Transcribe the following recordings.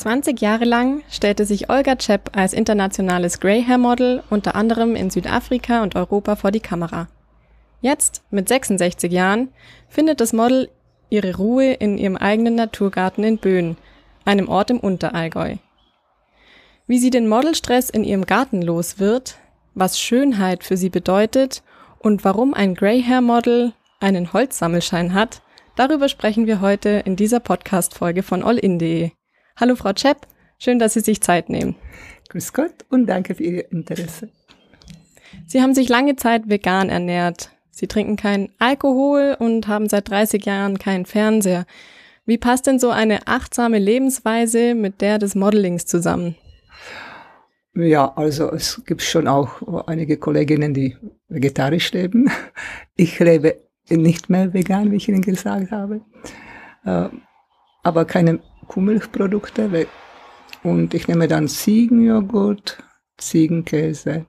20 Jahre lang stellte sich Olga Czepp als internationales Grey Hair Model unter anderem in Südafrika und Europa vor die Kamera. Jetzt, mit 66 Jahren, findet das Model ihre Ruhe in ihrem eigenen Naturgarten in Böen, einem Ort im Unterallgäu. Wie sie den Modelstress in ihrem Garten los wird, was Schönheit für sie bedeutet und warum ein Grey Hair Model einen Holzsammelschein hat, darüber sprechen wir heute in dieser Podcast-Folge von allin.de. Hallo Frau Czepp, schön, dass Sie sich Zeit nehmen. Grüß Gott und danke für Ihr Interesse. Sie haben sich lange Zeit vegan ernährt. Sie trinken keinen Alkohol und haben seit 30 Jahren keinen Fernseher. Wie passt denn so eine achtsame Lebensweise mit der des Modelings zusammen? Ja, also es gibt schon auch einige Kolleginnen, die vegetarisch leben. Ich lebe nicht mehr vegan, wie ich Ihnen gesagt habe. Äh, aber keine Kuhmilchprodukte und ich nehme dann Ziegenjoghurt, Ziegenkäse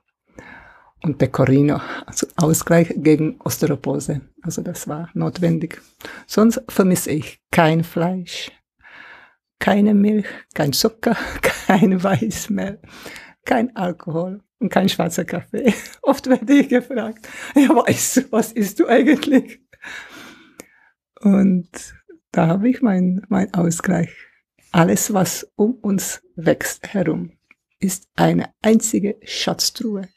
und Pecorino, also Ausgleich gegen Osteoporose. Also das war notwendig. Sonst vermisse ich kein Fleisch, keine Milch, kein Zucker, kein Weißmehl, kein Alkohol und kein schwarzer Kaffee. Oft werde ich gefragt, ja, weißt du, was isst du eigentlich? Und da habe ich meinen mein Ausgleich. Alles, was um uns wächst herum, ist eine einzige Schatztruhe.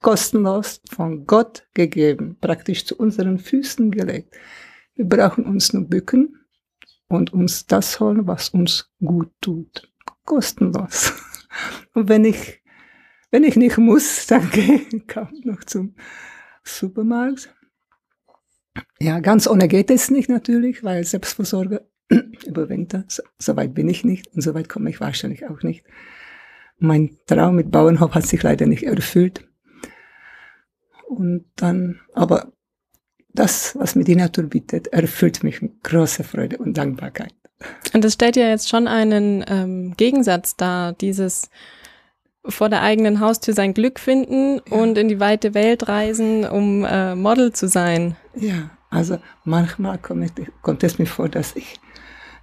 Kostenlos von Gott gegeben, praktisch zu unseren Füßen gelegt. Wir brauchen uns nur bücken und uns das holen, was uns gut tut. Kostenlos. Und wenn ich, wenn ich nicht muss, dann gehe ich kaum noch zum Supermarkt. Ja, ganz ohne geht es nicht natürlich, weil Selbstversorger über Winter. So, so, weit bin ich nicht und so weit komme ich wahrscheinlich auch nicht. Mein Traum mit Bauernhof hat sich leider nicht erfüllt. Und dann, aber das, was mir die Natur bietet, erfüllt mich mit großer Freude und Dankbarkeit. Und das stellt ja jetzt schon einen ähm, Gegensatz dar, dieses vor der eigenen Haustür sein Glück finden ja. und in die weite Welt reisen, um äh, Model zu sein. Ja, also manchmal kommt, kommt es mir vor, dass ich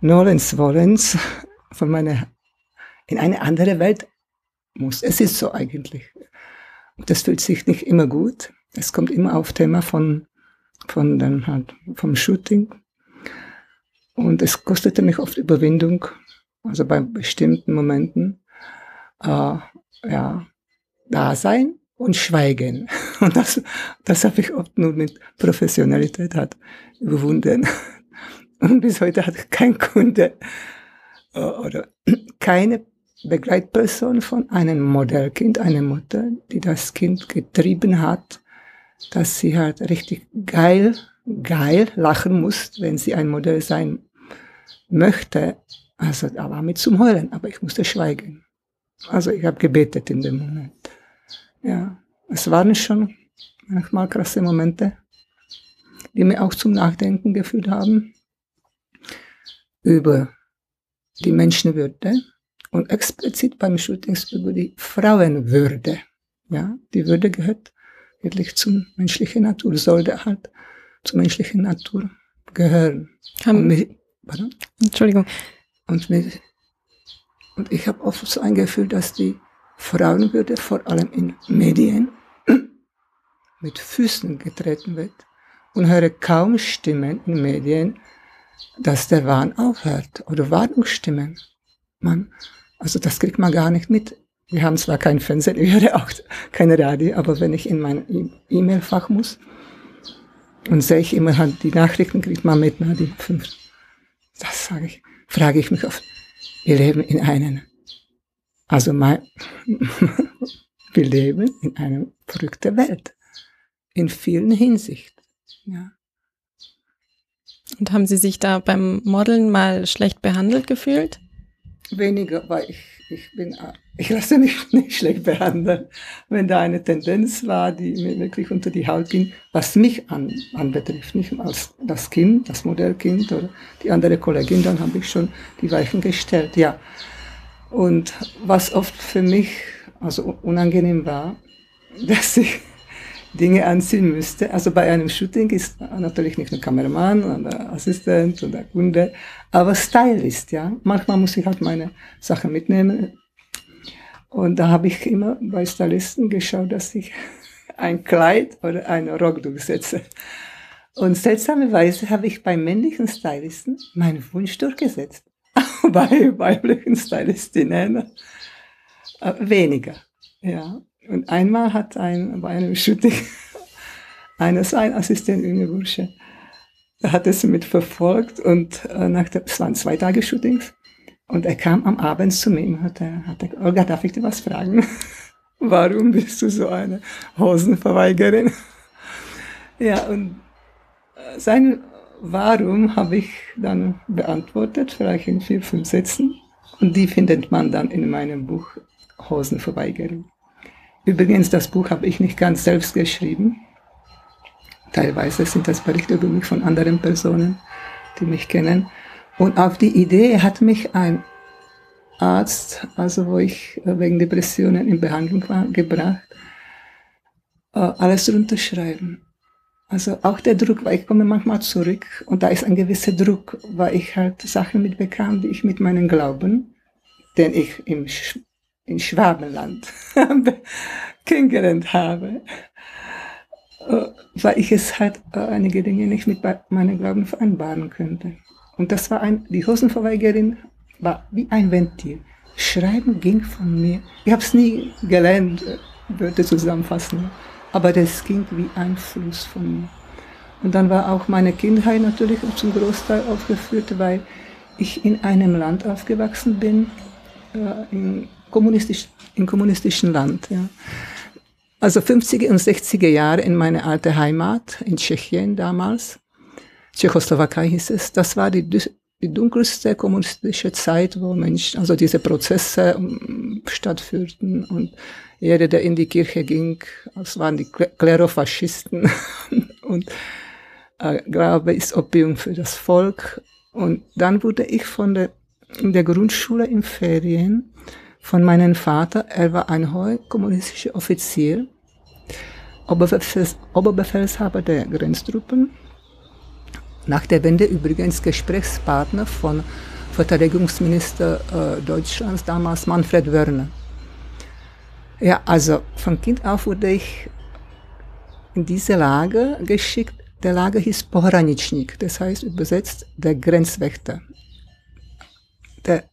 Nolens Wollens von meiner, in eine andere Welt muss. Es ist so eigentlich. Das fühlt sich nicht immer gut. Es kommt immer auf Thema von, von dann halt, vom Shooting. Und es kostete mich oft Überwindung, also bei bestimmten Momenten, äh, ja, da sein und schweigen. Und das, das habe ich oft nur mit Professionalität hat überwunden. Und bis heute hat kein Kunde äh, oder keine Begleitperson von einem Modellkind, eine Mutter, die das Kind getrieben hat, dass sie halt richtig geil, geil lachen muss, wenn sie ein Modell sein möchte. Also da war mit zum Heulen, aber ich musste schweigen. Also ich habe gebetet in dem Moment. Ja, es waren schon manchmal krasse Momente, die mir auch zum Nachdenken geführt haben über die Menschenwürde und explizit beim Shootings über die Frauenwürde. Ja, die Würde gehört wirklich zur menschlichen Natur, sollte halt zur menschlichen Natur gehören. Haben, mich, Entschuldigung. Und, mich, und ich habe oft so ein Gefühl, dass die Frauenwürde vor allem in Medien mit Füßen getreten wird und höre kaum Stimmen in Medien, dass der Wahn aufhört oder Warnungsstimmen. Man, also das kriegt man gar nicht mit. Wir haben zwar kein Fernsehen, ich höre auch kein Radio, aber wenn ich in mein E-Mail-Fach muss und sehe ich immer halt die Nachrichten, kriegt man mit, na, die fünf. Das sage ich, frage ich mich oft. Wir leben in einem, also mein, wir leben in einer verrückten Welt. In vielen Hinsichten. Ja. Und haben Sie sich da beim Modeln mal schlecht behandelt gefühlt? Weniger, weil ich, ich bin, ich lasse mich nicht schlecht behandeln. Wenn da eine Tendenz war, die mir wirklich unter die Haut ging, was mich an, anbetrifft, nicht als das Kind, das Modellkind oder die andere Kollegin, dann habe ich schon die Weichen gestellt, ja. Und was oft für mich also unangenehm war, dass ich Dinge anziehen müsste. Also bei einem Shooting ist natürlich nicht nur Kameramann oder Assistent oder Kunde, aber Stylist, ja. Manchmal muss ich halt meine Sachen mitnehmen. Und da habe ich immer bei Stylisten geschaut, dass ich ein Kleid oder einen Rock durchsetze. Und seltsamerweise habe ich bei männlichen Stylisten meinen Wunsch durchgesetzt. bei weiblichen Stylistinnen äh, weniger. Ja. Und einmal hat ein, bei einem Shooting eines ein Assistent, junge Bursche, hat es mitverfolgt und äh, nach der, es waren zwei Tage Shootings und er kam am Abend zu mir und hat, hat er, Olga, darf ich dir was fragen? Warum bist du so eine Hosenverweigerin? ja, und äh, sein Warum habe ich dann beantwortet, vielleicht in vier, fünf Sätzen. Und die findet man dann in meinem Buch Hosenverweigerin. Übrigens, das Buch habe ich nicht ganz selbst geschrieben. Teilweise sind das Berichte über mich von anderen Personen, die mich kennen. Und auf die Idee hat mich ein Arzt, also wo ich äh, wegen Depressionen in Behandlung war, gebracht, äh, alles runterschreiben. Also auch der Druck, weil ich komme manchmal zurück und da ist ein gewisser Druck, weil ich halt Sachen mitbekam, die ich mit meinem Glauben, den ich im in Schwabenland kennengelernt habe, äh, weil ich es halt äh, einige Dinge nicht mit meinem Glauben vereinbaren könnte. Und das war ein, die Hosenverweigerin war wie ein Ventil. Schreiben ging von mir. Ich habe es nie gelernt, äh, Wörter zusammenfassen, aber das ging wie ein Fluss von mir. Und dann war auch meine Kindheit natürlich zum Großteil aufgeführt, weil ich in einem Land aufgewachsen bin, in, kommunistisch, in kommunistischen Land. Ja. Also 50er und 60er Jahre in meine alte Heimat, in Tschechien damals. Tschechoslowakei hieß es. Das war die die dunkelste kommunistische Zeit, wo Menschen, also diese Prozesse um, stattführten und jeder, der in die Kirche ging, das waren die Klerofaschisten und äh, Glaube ist Opium für das Volk. Und dann wurde ich von der, in der Grundschule in Ferien von meinem Vater, er war ein hoher kommunistischer Offizier, Oberbefehls, Oberbefehlshaber der Grenztruppen, nach der Wende übrigens Gesprächspartner von Verteidigungsminister äh, Deutschlands, damals Manfred Wörner. Ja, also von Kind auf wurde ich in diese Lage geschickt. Der Lager hieß Pohranichnik, das heißt übersetzt der Grenzwächter. Der,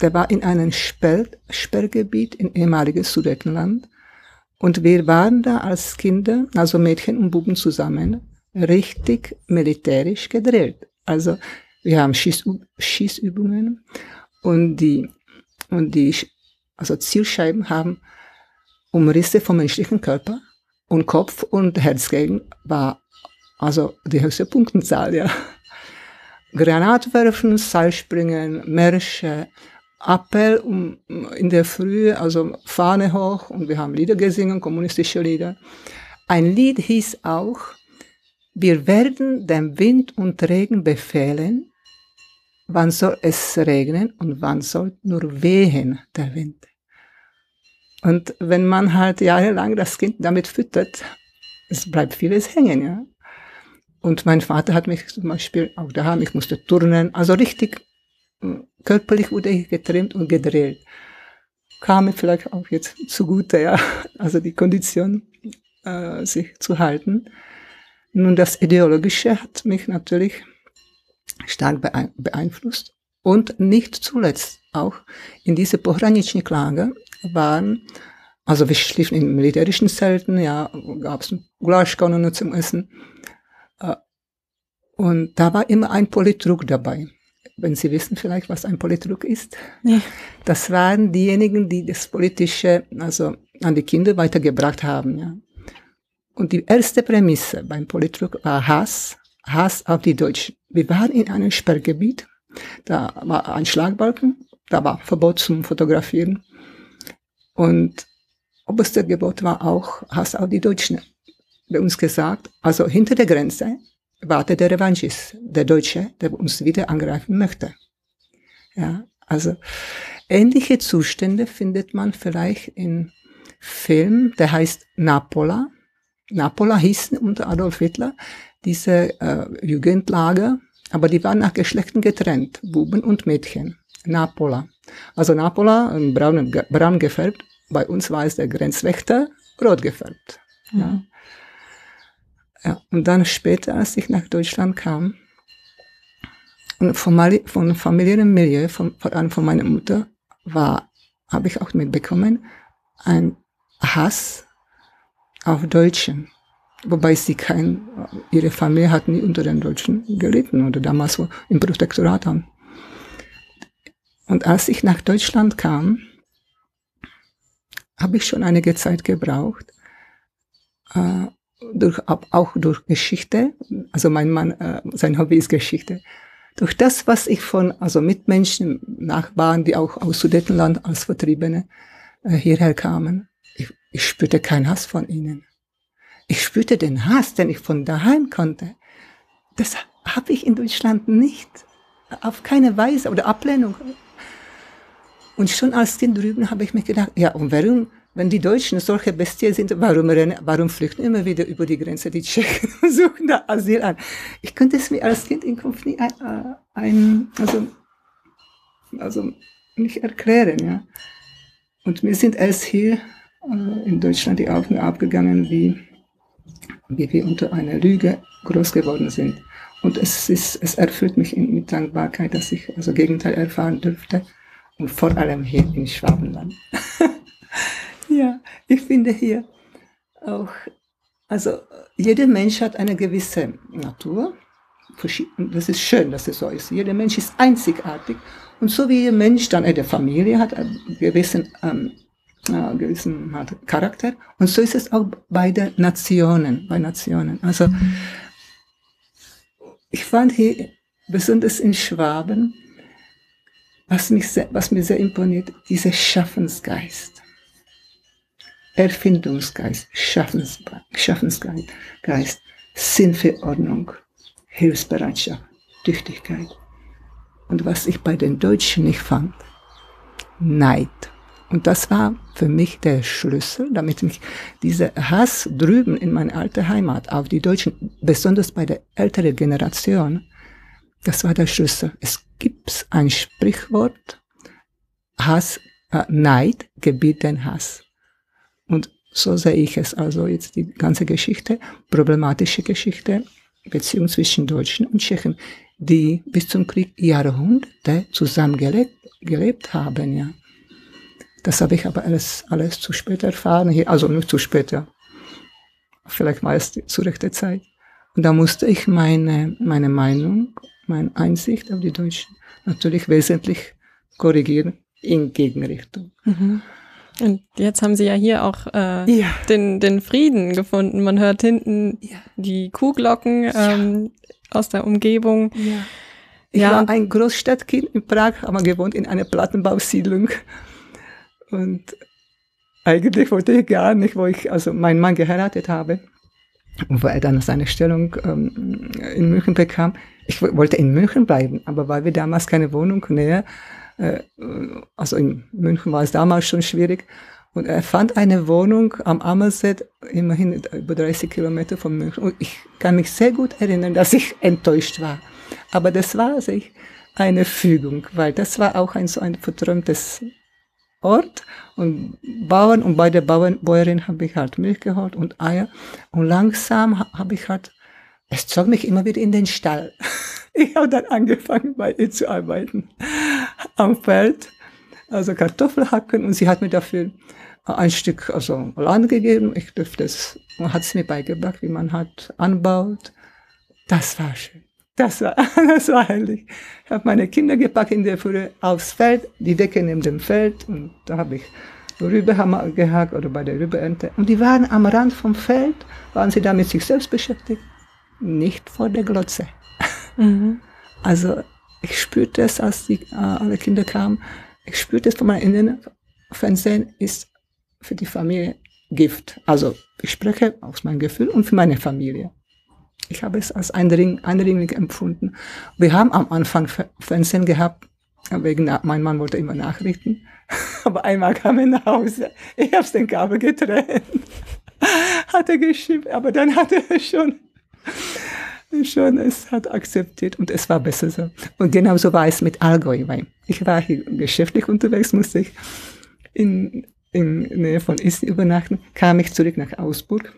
der war in einem Sperr, Sperrgebiet im ehemaligen Sudetenland. Und wir waren da als Kinder, also Mädchen und Buben zusammen, richtig militärisch gedrillt. Also wir haben Schießü Schießübungen und die, und die also Zielscheiben haben Umrisse vom menschlichen Körper und Kopf und Herzgegend war also die höchste Punktenzahl, ja. Granatwerfen, Seilspringen, Märsche, Appell um, in der Früh, also Fahne hoch und wir haben Lieder gesungen, kommunistische Lieder. Ein Lied hieß auch wir werden dem Wind und Regen befehlen, wann soll es regnen und wann soll nur wehen der Wind. Und wenn man halt jahrelang das Kind damit füttert, es bleibt vieles hängen, ja. Und mein Vater hat mich zum Beispiel auch daheim, ich musste turnen, also richtig äh, körperlich wurde ich getrimmt und gedreht. Kam mir vielleicht auch jetzt zugute, ja, also die Kondition, äh, sich zu halten. Nun, das Ideologische hat mich natürlich stark beeinflusst. Und nicht zuletzt auch in diese Pohranicznik-Lager waren, also wir schliefen in militärischen Zelten, ja, gab es Glaskanonen zum Essen. Und da war immer ein Politruck dabei. Wenn Sie wissen vielleicht, was ein Politruck ist. Ja. Das waren diejenigen, die das Politische, also an die Kinder weitergebracht haben, ja. Und die erste Prämisse beim Politruck war Hass, Hass auf die Deutschen. Wir waren in einem Sperrgebiet, da war ein Schlagbalken, da war Verbot zum Fotografieren. Und oberste Gebot war auch Hass auf die Deutschen. Bei uns gesagt, also hinter der Grenze wartet der Revanchist, der Deutsche, der uns wieder angreifen möchte. Ja, also ähnliche Zustände findet man vielleicht in Film, der heißt Napola Napola hießen unter Adolf Hitler diese äh, Jugendlager, aber die waren nach Geschlechten getrennt, Buben und Mädchen. Napola. Also Napola, braun, braun gefärbt, bei uns war es der Grenzwächter, rot gefärbt. Mhm. Ja. Ja. Und dann später, als ich nach Deutschland kam, und von, von familiärem Milieu, von, vor allem von meiner Mutter, war, habe ich auch mitbekommen, ein Hass auf Deutschen. Wobei sie kein, ihre Familie hat nie unter den Deutschen gelitten oder damals im Protektorat haben. Und als ich nach Deutschland kam, habe ich schon einige Zeit gebraucht, äh, durch, auch durch Geschichte. Also mein Mann, äh, sein Hobby ist Geschichte. Durch das, was ich von also Mitmenschen, Nachbarn, die auch aus Sudetenland als Vertriebene äh, hierher kamen, ich, ich spürte keinen Hass von ihnen. Ich spürte den Hass, den ich von daheim konnte. Das habe ich in Deutschland nicht. Auf keine Weise oder Ablehnung. Und schon als Kind drüben habe ich mir gedacht, ja, und warum, wenn die Deutschen solche Bestien sind, warum, rennen, warum flüchten immer wieder über die Grenze die Tschechen und suchen da Asyl an? Ich könnte es mir als Kind in Kopf nie ein, äh, ein also, also nicht erklären, ja. Und wir sind erst hier äh, in Deutschland die Augen abgegangen, wie, wie wir unter einer Lüge groß geworden sind. Und es ist, es erfüllt mich mit Dankbarkeit, dass ich also Gegenteil erfahren dürfte und vor allem hier in Schwabenland. ja, ich finde hier auch, also jeder Mensch hat eine gewisse Natur. Das ist schön, dass es so ist. Jeder Mensch ist einzigartig. Und so wie jeder Mensch dann eine Familie hat, einen gewissen, ähm, äh, gewissen Charakter. Und so ist es auch bei den Nationen, bei Nationen. Also, ich fand hier, besonders in Schwaben, was, mich sehr, was mir sehr imponiert, dieser Schaffensgeist. Erfindungsgeist, Schaffens, Schaffensgeist, Geist, Sinn für Ordnung, Hilfsbereitschaft, Tüchtigkeit. Und was ich bei den Deutschen nicht fand, Neid. Und das war für mich der Schlüssel, damit mich dieser Hass drüben in meine alte Heimat auf die Deutschen, besonders bei der älteren Generation, das war der Schlüssel. Es gibt ein Sprichwort, Hass, äh, Neid gebiet den Hass. Und so sehe ich es also jetzt die ganze Geschichte, problematische Geschichte, Beziehung zwischen Deutschen und Tschechen, die bis zum Krieg Jahrhunderte zusammen gelebt, gelebt haben, ja. Das habe ich aber alles, alles zu spät erfahren, hier, also nicht zu spät, ja. Vielleicht war es zu rechter Zeit. Und da musste ich meine, meine Meinung meine Einsicht auf die Deutschen natürlich wesentlich korrigieren in Gegenrichtung. Mhm. Und jetzt haben Sie ja hier auch äh, ja. Den, den Frieden gefunden. Man hört hinten ja. die Kuhglocken ähm, aus der Umgebung. Ich war ein Großstadtkind in Prag, aber gewohnt in einer Plattenbausiedlung. Und eigentlich wollte ich gar nicht, wo ich also meinen Mann geheiratet habe und wo er dann seine Stellung ähm, in München bekam, ich wollte in München bleiben, aber weil wir damals keine Wohnung näher, äh, also in München war es damals schon schwierig, und er fand eine Wohnung am Ammersee, immerhin über 30 Kilometer von München. Und ich kann mich sehr gut erinnern, dass ich enttäuscht war. Aber das war sich eine Fügung, weil das war auch ein so ein verträumtes Ort und Bauern und bei der Bauern, Bäuerin habe ich halt Milch geholt und Eier und langsam habe ich halt es zog mich immer wieder in den Stall. Ich habe dann angefangen, bei ihr zu arbeiten. Am Feld, also Kartoffel hacken und sie hat mir dafür ein Stück also Land gegeben. Ich durfte es, und hat es mir beigebracht, wie man hat anbaut. Das war schön. Das war, das war herrlich. Ich habe meine Kinder gepackt in der Früh aufs Feld, die Decke neben dem Feld und da habe ich Rübe gehackt oder bei der Rübeernte. Und die waren am Rand vom Feld, waren sie da mit sich selbst beschäftigt nicht vor der Glotze. Mhm. Also ich spürte es, als die, äh, alle Kinder kamen, ich spürte es von meinem Inneren, Fernsehen ist für die Familie Gift. Also ich spreche aus meinem Gefühl und für meine Familie. Ich habe es als eindringlich empfunden. Wir haben am Anfang Fernsehen gehabt, wegen, mein Mann wollte immer Nachrichten, aber einmal kam er nach Hause, ich habe den Kabel getrennt. hat er geschimpft, aber dann hat er schon, schon es hat akzeptiert und es war besser so. Und genauso war es mit Allgäu, weil ich war hier geschäftlich unterwegs, musste ich in, in Nähe von Isten übernachten, kam ich zurück nach Augsburg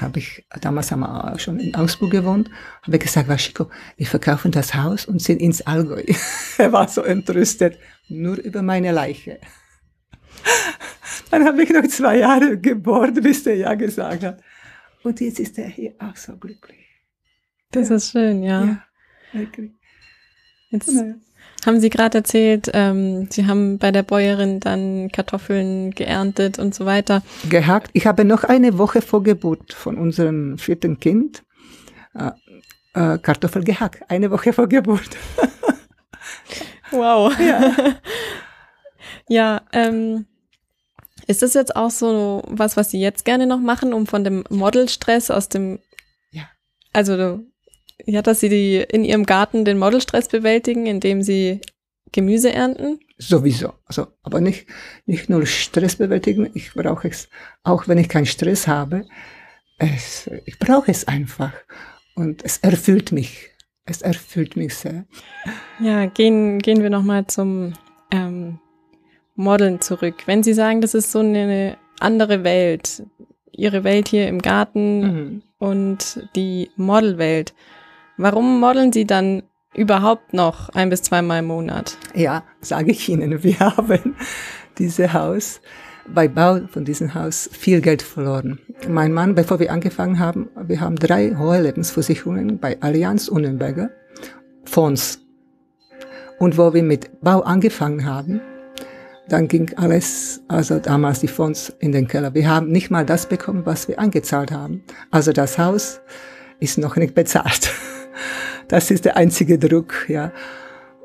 habe ich, damals haben wir schon in Augsburg gewohnt, habe gesagt, Waschiko, wir verkaufen das Haus und sind ins Allgäu. er war so entrüstet, nur über meine Leiche. Dann habe ich noch zwei Jahre gebohrt, bis der Ja gesagt hat. Und jetzt ist er hier auch so glücklich. Das ja. ist schön, ja. Ja, wirklich. Jetzt, ja. Haben Sie gerade erzählt, ähm, Sie haben bei der Bäuerin dann Kartoffeln geerntet und so weiter. Gehackt. Ich habe noch eine Woche vor Geburt von unserem vierten Kind äh, äh, Kartoffel gehackt. Eine Woche vor Geburt. wow. Ja, ja ähm, ist das jetzt auch so was, was Sie jetzt gerne noch machen, um von dem Modelstress aus dem, ja, also ja, dass sie die in ihrem Garten den Modelstress bewältigen, indem sie Gemüse ernten? Sowieso. Also, aber nicht, nicht nur Stress bewältigen. Ich brauche es, auch wenn ich keinen Stress habe, es, ich brauche es einfach. Und es erfüllt mich. Es erfüllt mich sehr. Ja, gehen, gehen wir nochmal zum ähm, Modeln zurück. Wenn Sie sagen, das ist so eine andere Welt, Ihre Welt hier im Garten mhm. und die Modelwelt, Warum modeln Sie dann überhaupt noch ein bis zweimal im Monat? Ja, sage ich Ihnen, wir haben dieses Haus, bei Bau von diesem Haus viel Geld verloren. Mein Mann, bevor wir angefangen haben, wir haben drei hohe Lebensversicherungen bei Allianz und Nürnberger, Fonds. Und wo wir mit Bau angefangen haben, dann ging alles, also damals die Fonds in den Keller. Wir haben nicht mal das bekommen, was wir angezahlt haben. Also das Haus ist noch nicht bezahlt. Das ist der einzige Druck, ja.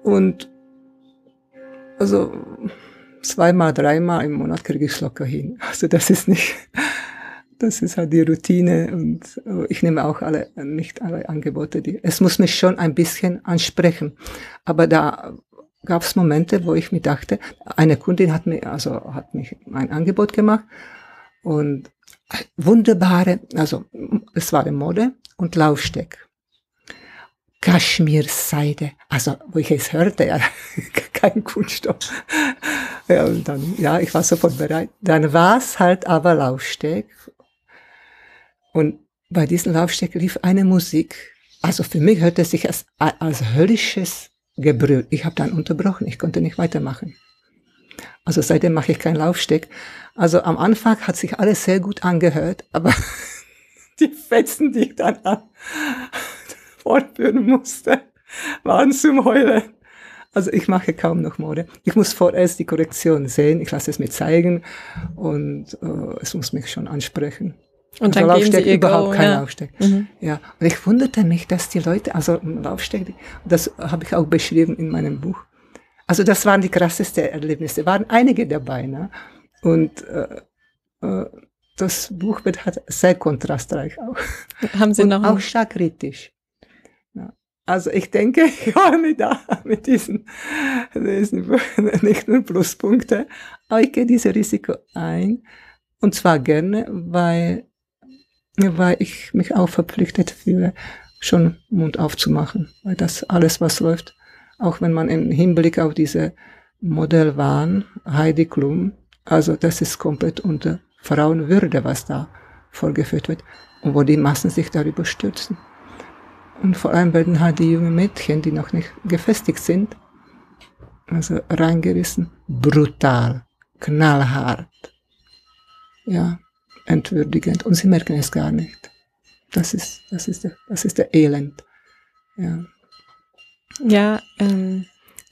Und also zweimal, dreimal im Monat kriege ich es locker hin. Also das ist nicht, das ist halt die Routine und äh, ich nehme auch alle, nicht alle Angebote. Die, es muss mich schon ein bisschen ansprechen. Aber da gab es Momente, wo ich mir dachte, eine Kundin hat mir, also hat mich ein Angebot gemacht und wunderbare, also es war Mode und Laufsteck. Kaschmirseide. Also, wo ich es hörte, ja, kein Kunststoff. Ja, und dann, ja, ich war sofort bereit. Dann war es halt aber Laufsteg. Und bei diesem Laufsteg lief eine Musik. Also für mich hörte es sich als, als höllisches Gebrüll. Ich habe dann unterbrochen, ich konnte nicht weitermachen. Also seitdem mache ich keinen Laufsteg. Also am Anfang hat sich alles sehr gut angehört, aber die Fetzen, die ich dann an, fortführen musste, waren zum Heulen. Also ich mache kaum noch Mode. Ich muss vorerst die Korrektion sehen, ich lasse es mir zeigen und äh, es muss mich schon ansprechen. Und also dann Sie überhaupt Go, kein ja. Laufsteg. Mhm. Ja, und ich wunderte mich, dass die Leute, also Laufsteg, das habe ich auch beschrieben in meinem Buch. Also das waren die krassesten Erlebnisse. Waren einige dabei, ne? Und äh, äh, das Buch wird halt sehr kontrastreich auch. Haben Sie und noch auch stark kritisch. Also ich denke, ich habe mich da mit diesen, diesen nicht nur Pluspunkte, aber ich gehe dieses Risiko ein. Und zwar gerne, weil, weil ich mich auch verpflichtet fühle, schon Mund aufzumachen. Weil das alles, was läuft, auch wenn man im Hinblick auf diese Modellwahn, Heidi Klum, also das ist komplett unter Frauenwürde, was da vorgeführt wird. Und wo die Massen sich darüber stürzen. Und vor allem werden halt die jungen Mädchen, die noch nicht gefestigt sind, also reingerissen, brutal, knallhart, ja, entwürdigend. Und sie merken es gar nicht. Das ist, das ist, der, das ist der Elend. Ja, ja ähm,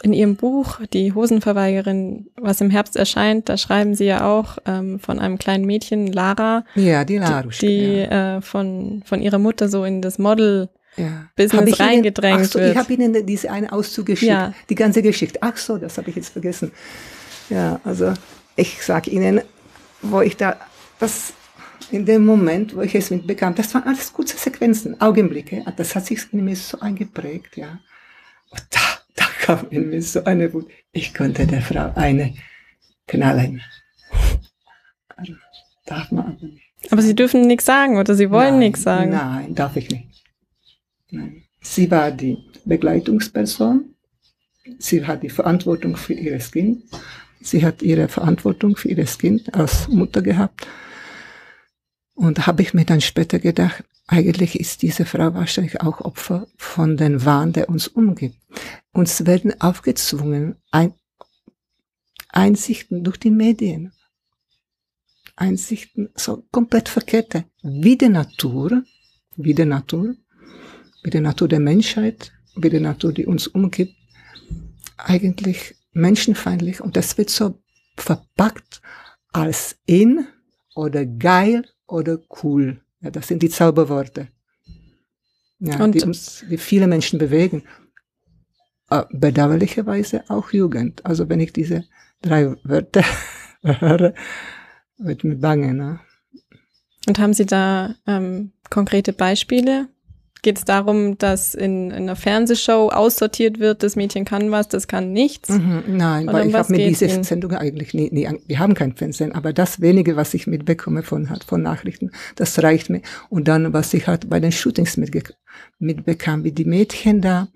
in Ihrem Buch, Die Hosenverweigerin, was im Herbst erscheint, da schreiben Sie ja auch ähm, von einem kleinen Mädchen, Lara. Ja, die Lara. Die, die ja. äh, von, von ihrer Mutter so in das Model ja. Business reingedrängt Ihnen, so, wird. Ich habe Ihnen diese eine Auszug geschickt, Ja. die ganze Geschichte. Ach so, das habe ich jetzt vergessen. Ja, also ich sage Ihnen, wo ich da, das in dem Moment, wo ich es mitbekam, das waren alles kurze Sequenzen, Augenblicke. Das hat sich in mir so eingeprägt, ja. Und da, da kam in mir so eine Wut. Ich konnte der Frau eine knallen. Darf man aber nicht. Aber Sie dürfen nichts sagen oder Sie wollen nichts sagen? Nein, darf ich nicht. Nein. Sie war die Begleitungsperson. Sie hat die Verantwortung für ihr Kind. Sie hat ihre Verantwortung für ihr Kind als Mutter gehabt. Und habe ich mir dann später gedacht, eigentlich ist diese Frau wahrscheinlich auch Opfer von den Wahn, der uns umgibt. Uns werden aufgezwungen, ein, Einsichten durch die Medien. Einsichten, so komplett verkehrte, wie die Natur, wie die Natur, wie die Natur der Menschheit, wie die Natur, die uns umgibt, eigentlich menschenfeindlich und das wird so verpackt als in oder geil oder cool. Ja, das sind die Zauberworte, ja, und die uns, die viele Menschen bewegen. Äh, bedauerlicherweise auch Jugend. Also wenn ich diese drei Wörter höre, wird mir bange. Ne? Und haben Sie da ähm, konkrete Beispiele? Geht es darum, dass in, in, einer Fernsehshow aussortiert wird, das Mädchen kann was, das kann nichts? Mhm, nein, weil ich habe mir diese Ihnen? Sendung eigentlich nie, nie, wir haben kein Fernsehen, aber das wenige, was ich mitbekomme von, von Nachrichten, das reicht mir. Und dann, was ich halt bei den Shootings mitge mitbekam, wie die Mädchen da,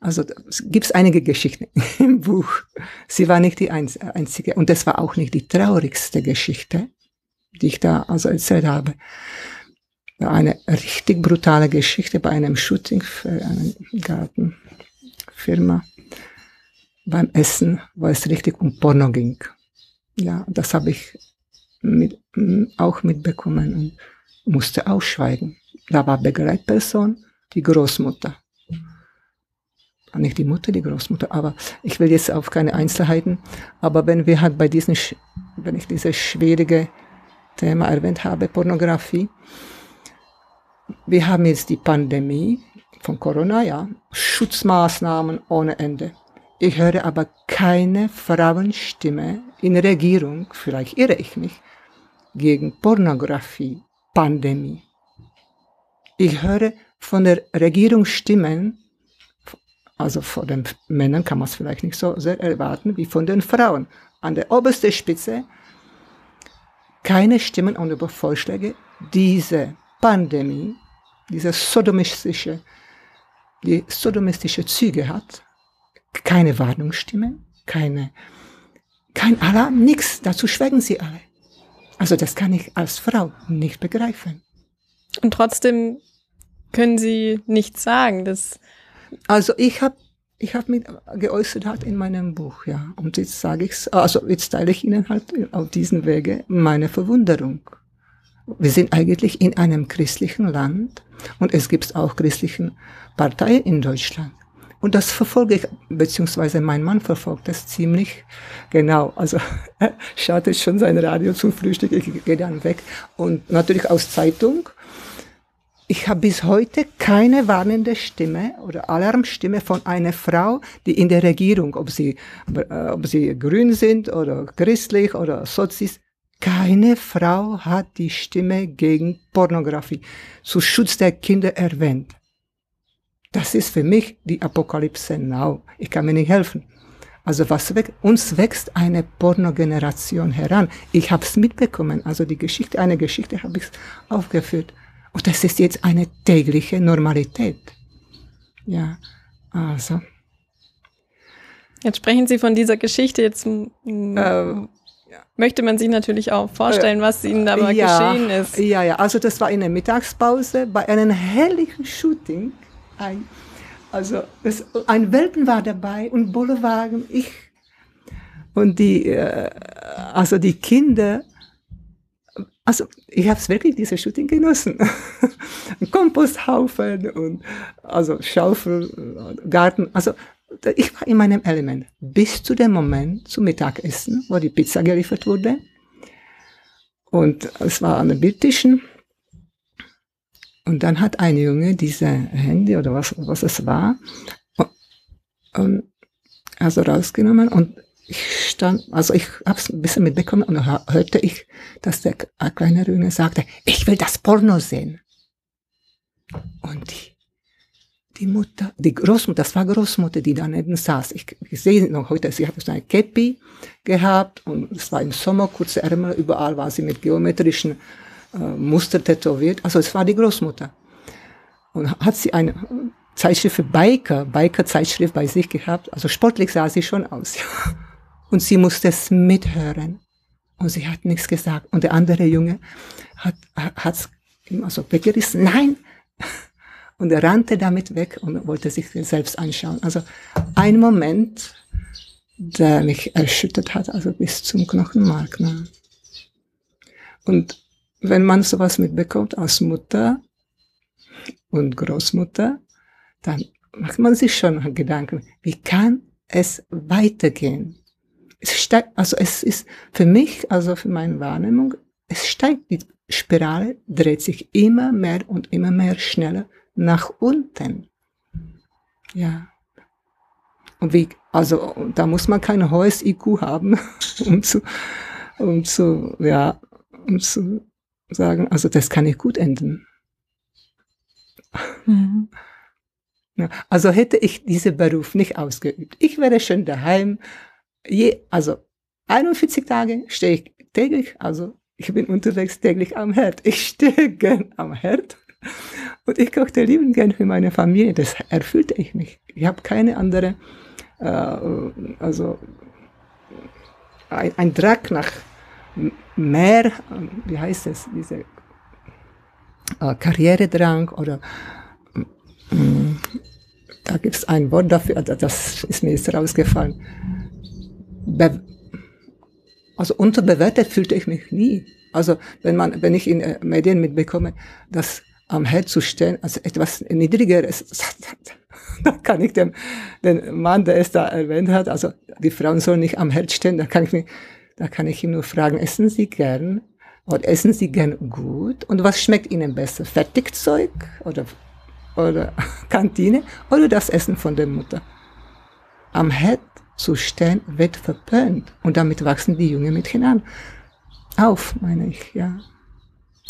also gibt es einige Geschichten im Buch. Sie war nicht die einzige und das war auch nicht die traurigste Geschichte, die ich da also erzählt habe. Eine richtig brutale Geschichte bei einem Shooting für eine Gartenfirma beim Essen, wo es richtig um Porno ging. Ja, das habe ich mit, auch mitbekommen und musste ausschweigen. Da war Begleitperson die Großmutter nicht die Mutter, die Großmutter, aber ich will jetzt auf keine Einzelheiten. Aber wenn wir halt bei diesen, wenn ich dieses schwierige Thema erwähnt habe, Pornografie, wir haben jetzt die Pandemie von Corona, ja, Schutzmaßnahmen ohne Ende. Ich höre aber keine Frauenstimme in der Regierung, vielleicht irre ich mich, gegen Pornografie, Pandemie. Ich höre von der Regierung Stimmen, also von den Männern kann man es vielleicht nicht so sehr erwarten wie von den Frauen. An der obersten Spitze keine Stimmen und über Vorschläge, diese Pandemie, diese sodomistische, die sodomistische Züge hat, keine Warnungsstimme, keine, kein Alarm, nichts. Dazu schweigen sie alle. Also das kann ich als Frau nicht begreifen. Und trotzdem können Sie nichts sagen. Das also ich habe ich habe mich geäußert halt in meinem Buch, ja. Und jetzt sage ich also jetzt teile ich Ihnen halt auf diesen Wege meine Verwunderung. Wir sind eigentlich in einem christlichen Land und es gibt auch christlichen Parteien in Deutschland. Und das verfolge ich, beziehungsweise mein Mann verfolgt das ziemlich genau. Also schaut jetzt schon sein Radio zum Frühstück, ich gehe dann weg. Und natürlich aus Zeitung ich habe bis heute keine warnende Stimme oder Alarmstimme von einer Frau, die in der Regierung, ob sie, äh, ob sie grün sind oder christlich oder Sozis, keine Frau hat die Stimme gegen Pornografie zu Schutz der Kinder erwähnt. Das ist für mich die Apokalypse now. Ich kann mir nicht helfen. Also was weg, uns wächst eine Pornogeneration heran. Ich habe es mitbekommen. Also die Geschichte, eine Geschichte habe ich aufgeführt. Und das ist jetzt eine tägliche Normalität. Ja, also. Jetzt sprechen Sie von dieser Geschichte. Jetzt äh, möchte man sich natürlich auch vorstellen, was Ihnen da mal ja, geschehen ist. Ja, ja, also das war in der Mittagspause bei einem herrlichen Shooting. Ein, also es, ein Welpen war dabei und Bollewagen, ich. Und die, äh, also die Kinder also ich habe es wirklich, diese Shooting genossen. Ein Komposthaufen und also Schaufel, Garten. Also ich war in meinem Element bis zu dem Moment zum Mittagessen, wo die Pizza geliefert wurde. Und es war an den Bildtischen. Und dann hat ein Junge diese Handy oder was, was es war, also rausgenommen und ich stand, also ich habe es ein bisschen mitbekommen und hörte ich, dass der kleine Junge sagte, ich will das Porno sehen. Und die, die Mutter, die Großmutter, das war Großmutter, die daneben saß. Ich, ich sehe noch heute, sie hatte so eine Käppi gehabt und es war im Sommer, kurze Ärmel, überall war sie mit geometrischen äh, Muster tätowiert. Also es war die Großmutter. Und hat sie eine Zeitschrift für Biker, Biker-Zeitschrift bei sich gehabt. Also sportlich sah sie schon aus. Und sie musste es mithören. Und sie hat nichts gesagt. Und der andere Junge hat hat's immer so weggerissen. Nein! Und er rannte damit weg und wollte sich selbst anschauen. Also ein Moment, der mich erschüttert hat, also bis zum Knochenmark. Ne? Und wenn man sowas mitbekommt als Mutter und Großmutter, dann macht man sich schon Gedanken, wie kann es weitergehen? Es steigt, also es ist für mich, also für meine Wahrnehmung, es steigt, die Spirale dreht sich immer mehr und immer mehr schneller nach unten. Ja. Und wie, also da muss man kein hohes IQ haben, um zu, um zu, ja, um zu sagen, also das kann nicht gut enden. Mhm. Ja, also hätte ich diesen Beruf nicht ausgeübt, ich wäre schon daheim, je, also 41 Tage stehe ich täglich, also ich bin unterwegs täglich am Herd. Ich stehe gern am Herd und ich kochte liebend gern für meine Familie. Das erfüllte ich mich. Ich habe keine andere, äh, also ein, ein Drang nach mehr, wie heißt es, diese äh, Karrieredrang oder äh, da gibt es ein Wort dafür, das ist mir jetzt rausgefallen. Be also unterbewertet fühlte ich mich nie. Also wenn man, wenn ich in äh, Medien mitbekomme, dass am Herd zu stehen, also etwas Niedrigeres, da kann ich dem, den Mann, der es da erwähnt hat, also die Frauen sollen nicht am Herd stehen, da kann ich mich, da kann ich ihm nur fragen, essen Sie gern? Oder essen Sie gern gut? Und was schmeckt Ihnen besser? Fertigzeug oder, oder Kantine oder das Essen von der Mutter? Am Herd zu stehen wird verpönt. Und damit wachsen die jungen Mädchen an. Auf, meine ich, ja.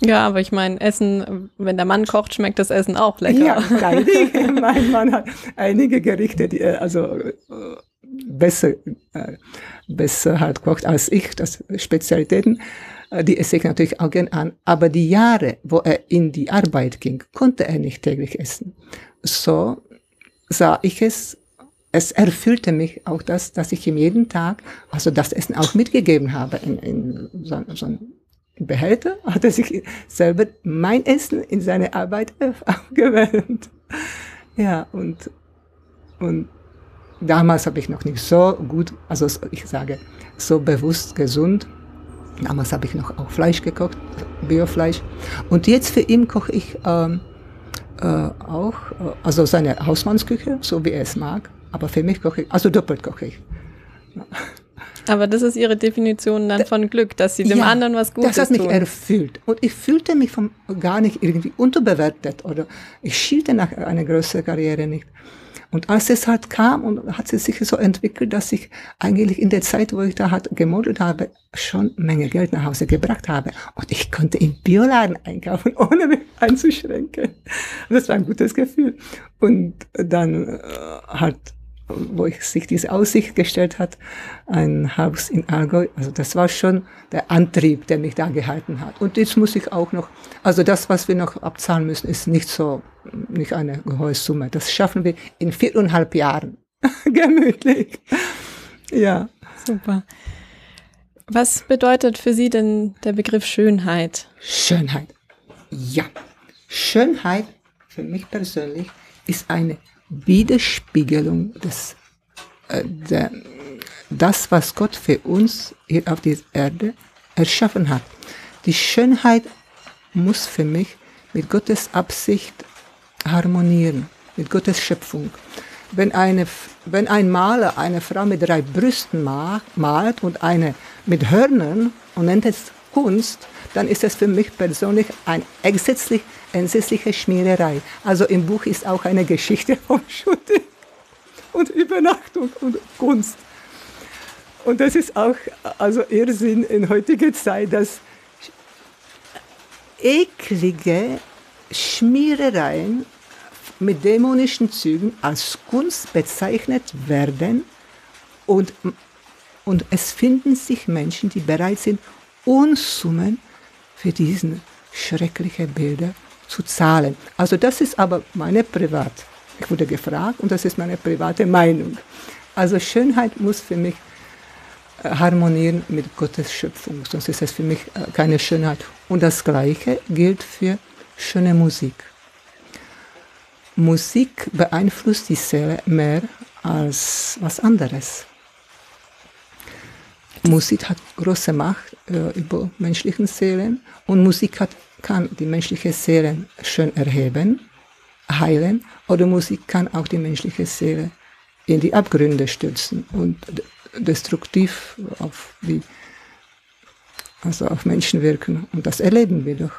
Ja, aber ich meine, Essen, wenn der Mann kocht, schmeckt das Essen auch lecker. Ja, freilich. mein Mann hat einige Gerichte, die er also äh, besser, äh, besser halt kocht als ich, das Spezialitäten, äh, die esse ich natürlich auch gern an. Aber die Jahre, wo er in die Arbeit ging, konnte er nicht täglich essen. So sah ich es es erfüllte mich auch das, dass ich ihm jeden Tag, also das Essen auch mitgegeben habe in, in so, so einen Behälter, hat er sich selber mein Essen in seine Arbeit gewöhnt. Ja, und, und damals habe ich noch nicht so gut, also ich sage, so bewusst gesund. Damals habe ich noch auch Fleisch gekocht, Biofleisch. Und jetzt für ihn koche ich ähm, äh, auch, äh, also seine Hausmannsküche, so wie er es mag. Aber für mich koche ich, also doppelt koche ich. Aber das ist Ihre Definition dann von Glück, dass Sie dem ja, anderen was Gutes tun. Das hat mich tun. erfüllt. Und ich fühlte mich vom, gar nicht irgendwie unterbewertet oder ich schielte nach einer größeren Karriere nicht. Und als es halt kam und hat es sich so entwickelt, dass ich eigentlich in der Zeit, wo ich da halt gemodelt habe, schon Menge Geld nach Hause gebracht habe. Und ich konnte im Bioladen einkaufen, ohne mich einzuschränken. Das war ein gutes Gefühl. Und dann äh, halt wo ich sich diese Aussicht gestellt hat, ein Haus in Allgäu. Also das war schon der Antrieb, der mich da gehalten hat. Und jetzt muss ich auch noch, also das, was wir noch abzahlen müssen, ist nicht so, nicht eine hohe Summe. Das schaffen wir in viereinhalb Jahren. Gemütlich. Ja. Super. Was bedeutet für Sie denn der Begriff Schönheit? Schönheit. Ja. Schönheit für mich persönlich ist eine Widerspiegelung des, äh, der, das, was Gott für uns hier auf dieser Erde erschaffen hat. Die Schönheit muss für mich mit Gottes Absicht harmonieren, mit Gottes Schöpfung. Wenn, eine, wenn ein Maler eine Frau mit drei Brüsten malt und eine mit Hörnern und nennt es Kunst, dann ist es für mich persönlich ein entsetzlich, entsetzliche Schmiererei. Also im Buch ist auch eine Geschichte vom Shooting und Übernachtung und Kunst. Und das ist auch also Irrsinn in heutiger Zeit, dass eklige Schmierereien mit dämonischen Zügen als Kunst bezeichnet werden und, und es finden sich Menschen, die bereit sind, Unsummen für diesen schreckliche Bilder zu zahlen. Also das ist aber meine Privat. Ich wurde gefragt und das ist meine private Meinung. Also Schönheit muss für mich äh, harmonieren mit Gottes Schöpfung, sonst ist es für mich äh, keine Schönheit. Und das Gleiche gilt für schöne Musik. Musik beeinflusst die Seele mehr als was anderes. Musik hat große Macht äh, über menschlichen Seelen und Musik hat, kann die menschliche Seele schön erheben, heilen oder Musik kann auch die menschliche Seele in die Abgründe stürzen und destruktiv auf die also auf Menschen wirken und das erleben wir doch.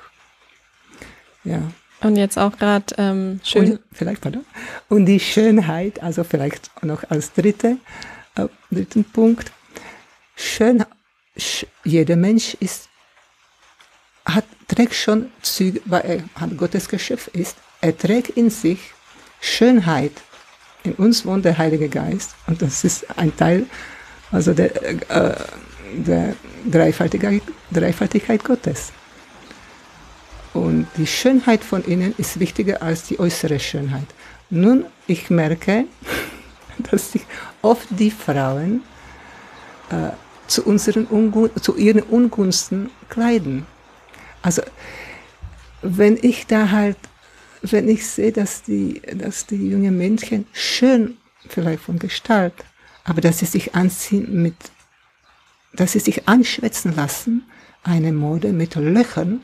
Ja. Und jetzt auch gerade ähm, schön. Und, vielleicht, pardon. Und die Schönheit, also vielleicht noch als dritte, äh, dritten Punkt, schön, sch, jeder Mensch ist, hat, trägt schon Züge, weil er Gottes Geschöpf ist, er trägt in sich Schönheit. In uns wohnt der Heilige Geist und das ist ein Teil also der, äh, der Dreifaltigkeit, Dreifaltigkeit Gottes. Und die Schönheit von innen ist wichtiger als die äußere Schönheit. Nun, ich merke, dass sich oft die Frauen äh, zu, unseren zu ihren Ungunsten kleiden. Also wenn ich da halt, wenn ich sehe, dass die, dass die jungen Mädchen schön vielleicht von Gestalt, aber dass sie sich anziehen mit, dass sie sich anschwätzen lassen, eine Mode mit Löchern,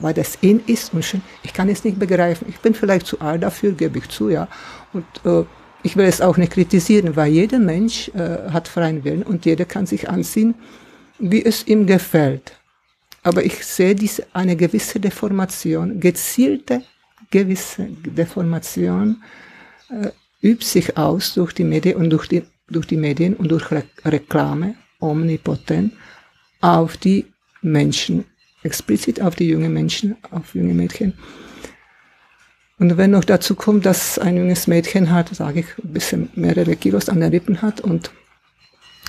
weil das in ist und schön, ich kann es nicht begreifen. Ich bin vielleicht zu alt dafür, gebe ich zu, ja. Und äh, ich will es auch nicht kritisieren, weil jeder Mensch äh, hat freien Willen und jeder kann sich anziehen, wie es ihm gefällt. Aber ich sehe diese, eine gewisse Deformation, gezielte gewisse Deformation äh, übt sich aus durch die Medien und durch die, durch die Medien und durch Re Reklame omnipotent auf die Menschen, explizit auf die jungen Menschen, auf junge Mädchen. Und wenn noch dazu kommt, dass ein junges Mädchen hat, sage ich, ein bisschen mehrere Kilos an den Rippen hat und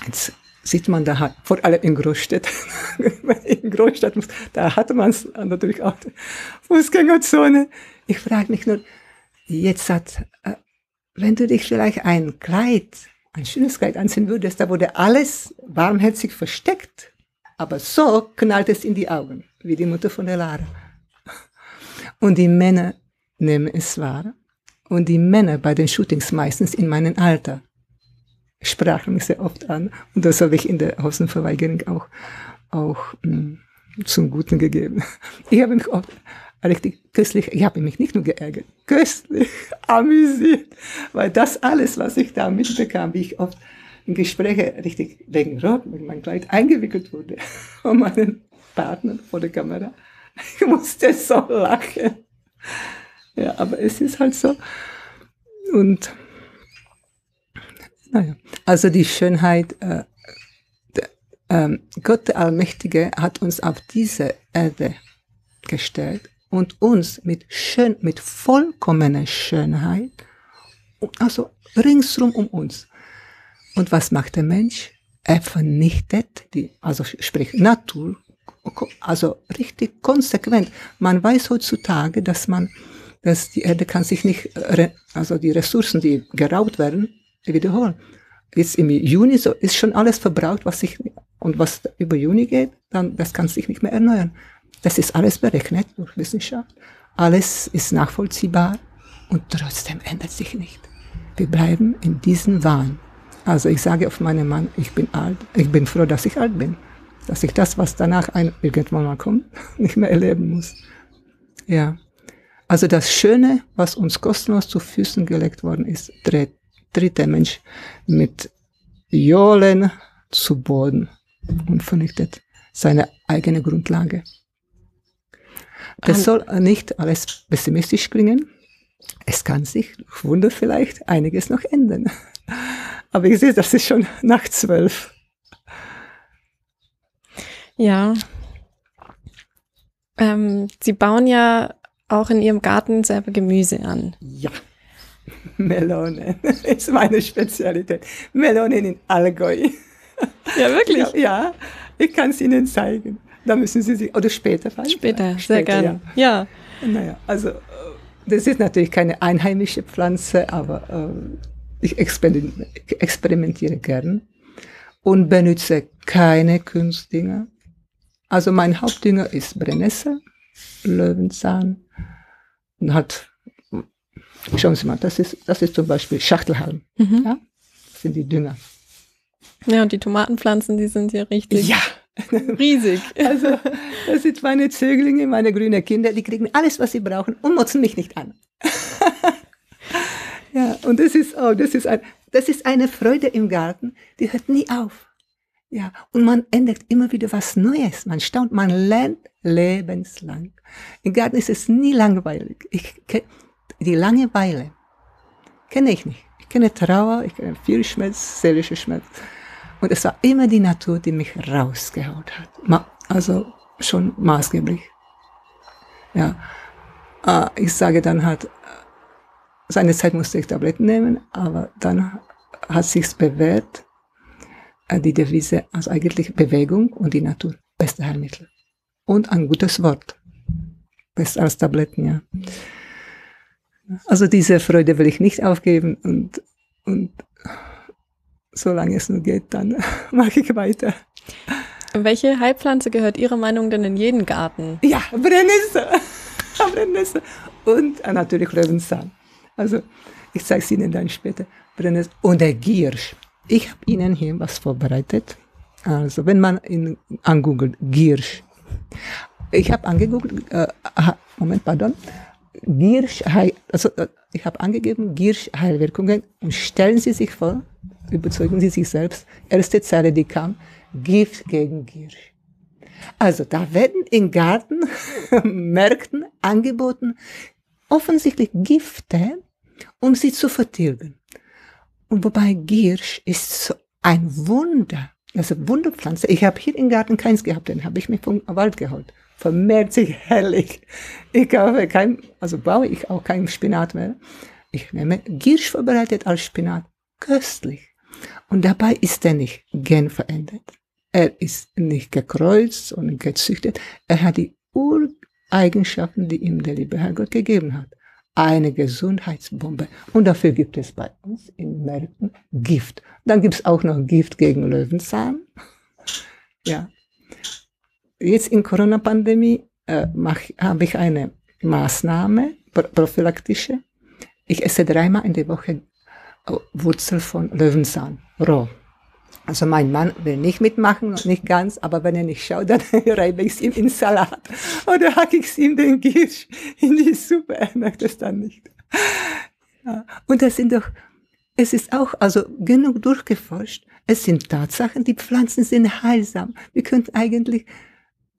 jetzt sieht man da halt, vor allem in Großstädten, in Großstadt, da hat man es natürlich auch, Fußgängerzone. Ich frage mich nur, jetzt hat, äh, wenn du dich vielleicht ein Kleid, ein schönes Kleid anziehen würdest, da wurde alles warmherzig versteckt, aber so knallt es in die Augen, wie die Mutter von der Lara. Und die Männer nehmen es wahr. Und die Männer bei den Shootings meistens in meinem Alter sprachen mich sehr oft an. Und das habe ich in der Außenverweigerung auch, auch mh, mm, zum Guten gegeben. Ich habe mich oft richtig köstlich, ich habe mich nicht nur geärgert, köstlich amüsiert, weil das alles, was ich da mitbekam, wie ich oft in Gespräche richtig wegen Rot mit meinem Kleid eingewickelt wurde von meinen Partnern vor der Kamera. Ich musste so lachen. Ja, aber es ist halt so. Und also die Schönheit, äh, äh, Gott der Allmächtige hat uns auf diese Erde gestellt und uns mit schön, mit vollkommener Schönheit, also ringsrum um uns. Und was macht der Mensch? Er vernichtet die, also sprich Natur, also richtig konsequent. Man weiß heutzutage, dass man dass die Erde kann sich nicht, also die Ressourcen, die geraubt werden, wiederholen. Jetzt im Juni so ist schon alles verbraucht, was sich, und was über Juni geht, dann, das kann sich nicht mehr erneuern. Das ist alles berechnet durch Wissenschaft. Alles ist nachvollziehbar und trotzdem ändert sich nicht. Wir bleiben in diesem Wahn. Also ich sage auf meinen Mann, ich bin alt, ich bin froh, dass ich alt bin. Dass ich das, was danach ein, irgendwann mal kommt, nicht mehr erleben muss. Ja. Also das Schöne, was uns kostenlos zu Füßen gelegt worden ist, tritt, tritt der Mensch mit Johlen zu Boden und vernichtet seine eigene Grundlage. Das soll nicht alles pessimistisch klingen. Es kann sich, Wunder vielleicht, einiges noch ändern. Aber ich sehe, das ist schon nach zwölf. Ja. Ähm, Sie bauen ja auch in Ihrem Garten selber Gemüse an. Ja. Melonen ist meine Spezialität. Melonen in Allgäu. Ja, wirklich? Ja, ja ich kann es Ihnen zeigen. da müssen Sie sich, oder später fallen. Später, sehr später, gerne. Ja. ja. Naja, also das ist natürlich keine einheimische Pflanze, aber äh, ich experimentiere gern und benutze keine Kunstdünger. Also mein Hauptdünger ist Brennnessel, Löwenzahn und hat, schauen Sie mal, das ist, das ist zum Beispiel Schachtelhalm. Mhm. Ja? Das sind die Dünger. Ja, und die Tomatenpflanzen, die sind ja richtig. Ja. Riesig. Also, das sind meine Zöglinge, meine grünen Kinder, die kriegen alles, was sie brauchen und motzen mich nicht an. ja, und das ist, oh, das ist ein, das ist eine Freude im Garten, die hört nie auf. Ja, und man entdeckt immer wieder was Neues. Man staunt, man lernt lebenslang. Im Garten ist es nie langweilig. Ich, die Langeweile kenne ich nicht. Ich kenne Trauer, ich kenne viel Schmerz, seelischer Schmerz. Und es war immer die Natur, die mich rausgehaut hat. Also schon maßgeblich. Ja. Ah, ich sage dann halt, seine Zeit musste ich Tabletten nehmen, aber dann hat sich's bewährt, äh, die Devise, also eigentlich Bewegung und die Natur, beste Heilmittel. Und ein gutes Wort. Besser als Tabletten, ja. Also diese Freude will ich nicht aufgeben und, und solange es nur geht, dann mache ich weiter. Welche Heilpflanze gehört Ihrer Meinung denn in jeden Garten? Ja, Brennnessel. Brennnessel. Und äh, natürlich Löwenzahn. Also, ich zeige es Ihnen dann später. Brennnessel und der Giersch. Ich habe Ihnen hier was vorbereitet. Also, wenn man in, angoogelt, Giersch. Ich habe angegoogelt, äh, Moment, pardon. Giersch, also äh, ich habe angegeben, Giersch Heilwirkungen und stellen Sie sich vor, überzeugen Sie sich selbst, erste Zeile, die kam, Gift gegen Giersch. Also da werden in Gartenmärkten angeboten offensichtlich Gifte, um sie zu vertilgen. Und wobei Giersch ist so ein Wunder, also Wunderpflanze. Ich habe hier im Garten keins gehabt, den habe ich mir vom Wald geholt. Vermehrt sich herrlich. Ich kaufe kein, also baue ich auch kein Spinat mehr. Ich nehme Giersch vorbereitet als Spinat. Köstlich. Und dabei ist er nicht genverändert. Er ist nicht gekreuzt und gezüchtet. Er hat die Ureigenschaften, die ihm der liebe Herrgott gegeben hat. Eine Gesundheitsbombe. Und dafür gibt es bei uns in Märkten Gift. Dann gibt es auch noch Gift gegen Löwenzahn. Ja. Jetzt in Corona-Pandemie äh, habe ich eine Maßnahme, prophylaktische. Ich esse dreimal in der Woche Wurzel von Löwenzahn, roh. Also mein Mann will nicht mitmachen, nicht ganz, aber wenn er nicht schaut, dann reibe ich es ihm in Salat oder hacke ich es ihm den Giersch in die Suppe. Er möchte es dann nicht. Ja. Und das sind doch, es ist auch also genug durchgeforscht. Es sind Tatsachen, die Pflanzen sind heilsam. Wir könnten eigentlich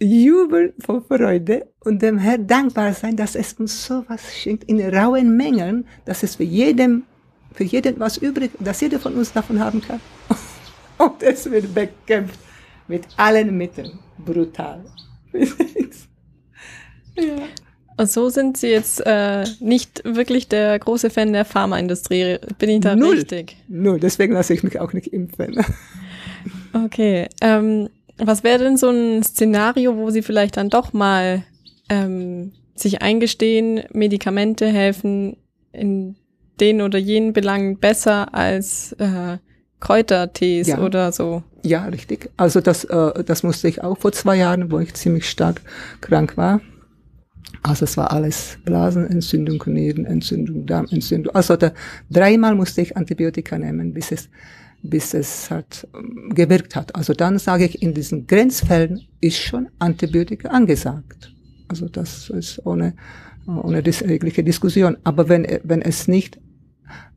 jubeln vor Freude und dem Herrn dankbar sein, dass es uns sowas schenkt in rauen Mengen, dass es für jeden für jeden was übrig, dass jeder von uns davon haben kann. Und es wird bekämpft mit allen Mitteln. Brutal. ja. Und so sind Sie jetzt äh, nicht wirklich der große Fan der Pharmaindustrie. Bin ich da Null. richtig? Null, deswegen lasse ich mich auch nicht impfen. Okay. Ähm, was wäre denn so ein Szenario, wo Sie vielleicht dann doch mal ähm, sich eingestehen, Medikamente helfen in den oder jenen Belangen besser als äh, Kräutertees ja. oder so. Ja, richtig. Also das, äh, das musste ich auch vor zwei Jahren, wo ich ziemlich stark krank war. Also es war alles Blasenentzündung, Nierenentzündung, Darmentzündung. Also da, dreimal musste ich Antibiotika nehmen, bis es, bis es halt gewirkt hat. Also dann sage ich, in diesen Grenzfällen ist schon Antibiotika angesagt. Also das ist ohne, ohne jegliche Diskussion. Aber wenn, wenn es nicht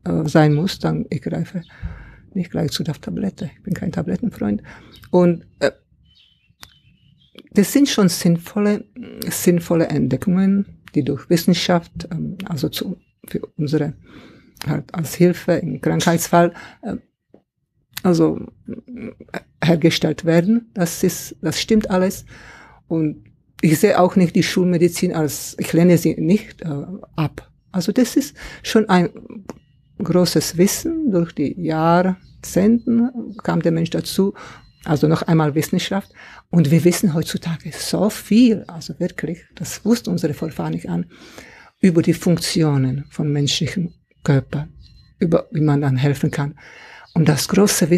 äh, sein muss, dann ich greife nicht gleich zu der Tablette. Ich bin kein Tablettenfreund. Und äh, das sind schon sinnvolle, sinnvolle Entdeckungen, die durch Wissenschaft, ähm, also zu, für unsere halt als Hilfe im Krankheitsfall, äh, also hergestellt werden. Das ist, das stimmt alles. Und ich sehe auch nicht die Schulmedizin als, ich lehne sie nicht äh, ab. Also das ist schon ein großes Wissen durch die Jahrzehnten kam der Mensch dazu, Also noch einmal Wissenschaft. Und wir wissen heutzutage so viel, also wirklich, das wussten unsere Vorfahren nicht an, über die Funktionen von menschlichen Körpern, über wie man dann helfen kann. Und das große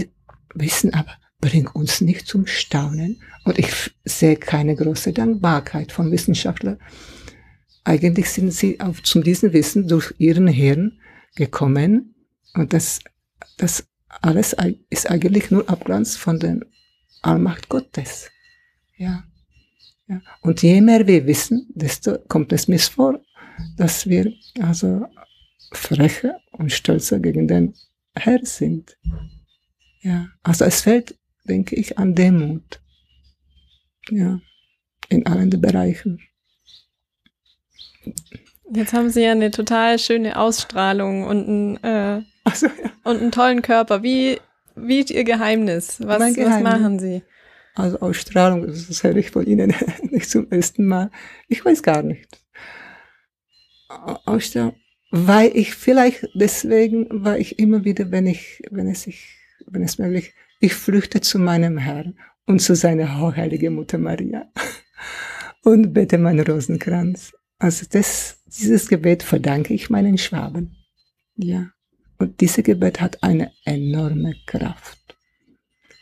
Wissen aber bringt uns nicht zum Staunen. Und ich sehe keine große Dankbarkeit von Wissenschaftlern. Eigentlich sind sie auf, zu diesem Wissen durch ihren Hirn gekommen. Und das, das alles ist eigentlich nur Abglanz von der Allmacht Gottes. Ja. ja. Und je mehr wir wissen, desto kommt es mir vor, dass wir also frecher und stolzer gegen den Herr sind. Ja. Also es fällt, denke ich, an Demut. Ja. In allen Bereichen. Jetzt haben Sie ja eine total schöne Ausstrahlung und ein äh, so, ja. Und einen tollen Körper. Wie, wie ist Ihr Geheimnis? Was, Geheimnis. was machen Sie? Also Ausstrahlung, das höre ich von Ihnen nicht zum ersten Mal. Ich weiß gar nicht. Ausstrahlung, weil ich vielleicht deswegen, weil ich immer wieder, wenn ich, wenn es sich, wenn es möglich, ich flüchte zu meinem Herrn und zu seiner hochheiligen Mutter Maria und bete meinen Rosenkranz. Also das, dieses Gebet verdanke ich meinen Schwaben. Ja. Und dieses Gebet hat eine enorme Kraft.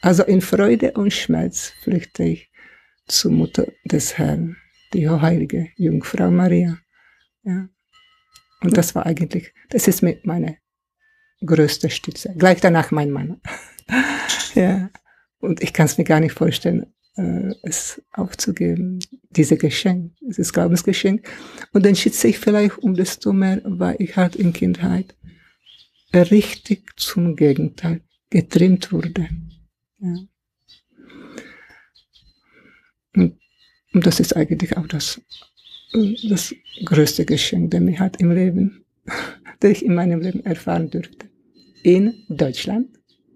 Also in Freude und Schmerz flüchte ich zur Mutter des Herrn, die heilige Jungfrau Maria. Ja. Und das war eigentlich, das ist mit meine größte Stütze. Gleich danach mein Mann. ja. Und ich kann es mir gar nicht vorstellen, äh, es aufzugeben, diese Geschenk, dieses Glaubensgeschenk. Und dann schütze ich vielleicht um desto mehr, weil ich halt in Kindheit richtig zum Gegenteil getrimmt wurde. Ja. Und, und das ist eigentlich auch das, das größte Geschenk, das ich halt im Leben, das ich in meinem Leben erfahren durfte. In Deutschland,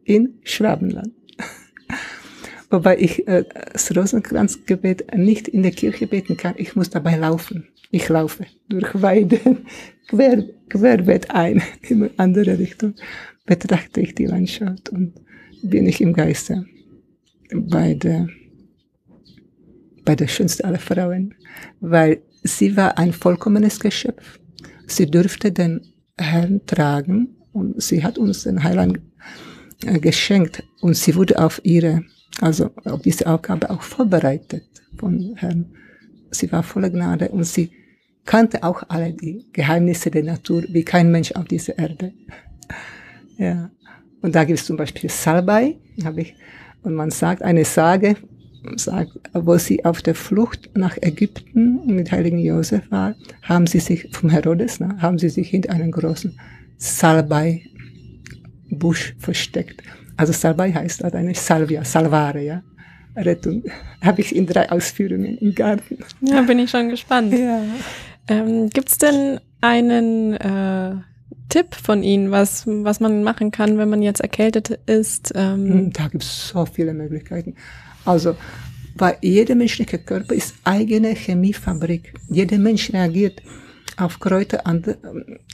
in Schwabenland. Wobei ich äh, das Rosenkranzgebet nicht in der Kirche beten kann. Ich muss dabei laufen. Ich laufe durch Weiden, quer, querbeet ein, in eine andere Richtung, betrachte ich die Landschaft und bin ich im Geiste bei der, bei der schönsten aller Frauen, weil sie war ein vollkommenes Geschöpf. Sie dürfte den Herrn tragen und sie hat uns den Heiland äh, geschenkt und sie wurde auf ihre, also auf diese Aufgabe auch vorbereitet von Herrn. Sie war voller Gnade und sie kannte auch alle die Geheimnisse der Natur wie kein Mensch auf dieser Erde. Ja. Und da gibt es zum Beispiel Salbei, habe ich, und man sagt, eine Sage, sagt, wo sie auf der Flucht nach Ägypten mit heiligen Josef war, haben sie sich, vom Herodes, ne, haben sie sich hinter einem großen Salbei-Busch versteckt. Also Salbei heißt also eine Salvia, Salvare, ja. Rettung. Habe ich in drei Ausführungen im Garten. Ja, bin ich schon gespannt. Ja. Ähm, Gibt es denn einen äh, Tipp von Ihnen, was, was man machen kann, wenn man jetzt erkältet ist? Ähm? Hm, da gibt es so viele Möglichkeiten. Also, weil jeder menschliche Körper ist eigene Chemiefabrik. Jeder Mensch reagiert auf Kräuter andre,